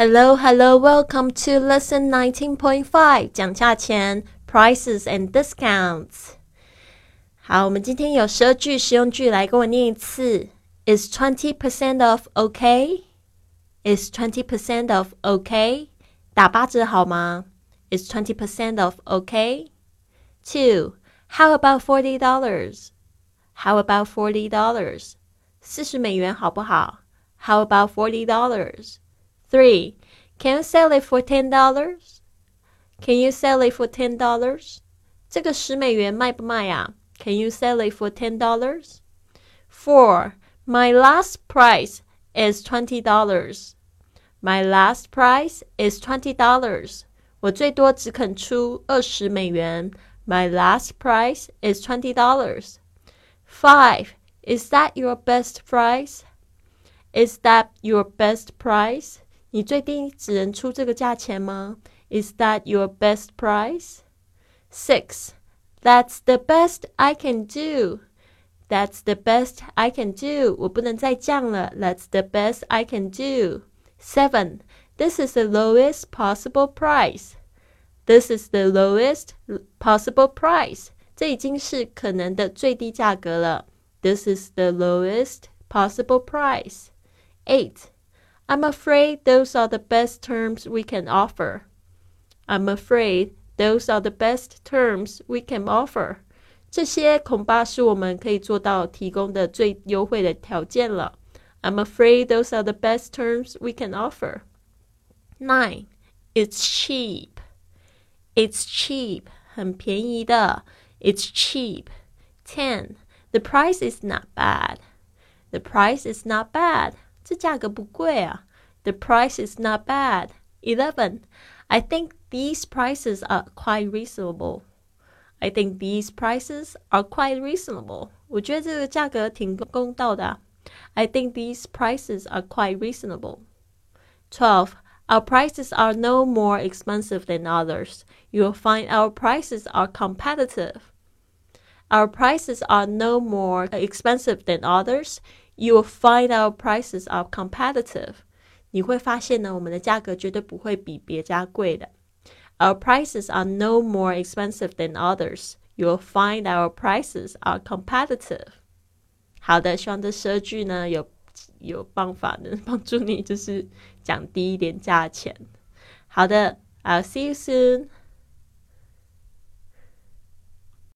Hello, hello, welcome to lesson 19.5讲价钱 prices and discounts. 好，我们今天有十二句实用句来跟我念一次。Is twenty percent off okay? Is twenty percent off okay? 打八折好吗？Is twenty percent off okay? Two. How about forty dollars? How about forty dollars? 四十美元好不好？How about forty dollars? Three, can you sell it for ten dollars? Can you sell it for ten dollars? 这个十美元卖不卖呀？Can you sell it for ten dollars? Four, my last price is twenty dollars. My last price is twenty dollars. 我最多只肯出二十美元。My last price is twenty dollars. Five, is that your best price? Is that your best price? 你最低只能出这个价钱吗？Is that your best price? Six. That's the best I can do. That's the best I can do. 我不能再降了。That's the best I can do. Seven. This is the lowest possible price. This is the lowest possible price. 这已经是可能的最低价格了。This is the lowest possible price. Eight. I'm afraid those are the best terms we can offer. I'm afraid those are the best terms we can offer. 这些恐怕是我们可以做到提供的最优惠的条件了。I'm afraid those are the best terms we can offer. Nine, it's cheap. It's cheap. 很便宜的。It's cheap. Ten, the price is not bad. The price is not bad. 这价格不贵啊。The price is not bad. Eleven. I think these prices are quite reasonable. I think these prices are quite reasonable. 我觉得这个价格挺公道的、啊。I think these prices are quite reasonable. Twelve. Our prices are no more expensive than others. You will find our prices are competitive. Our prices are no more expensive than others you will find our prices are competitive. 你会发现呢，我们的价格绝对不会比别家贵的。Our prices are no more expensive than others. You will find our prices are competitive. 好的，希望这十二句呢有有办法能帮助你，就是降低一点价钱。好的，I'll see you soon.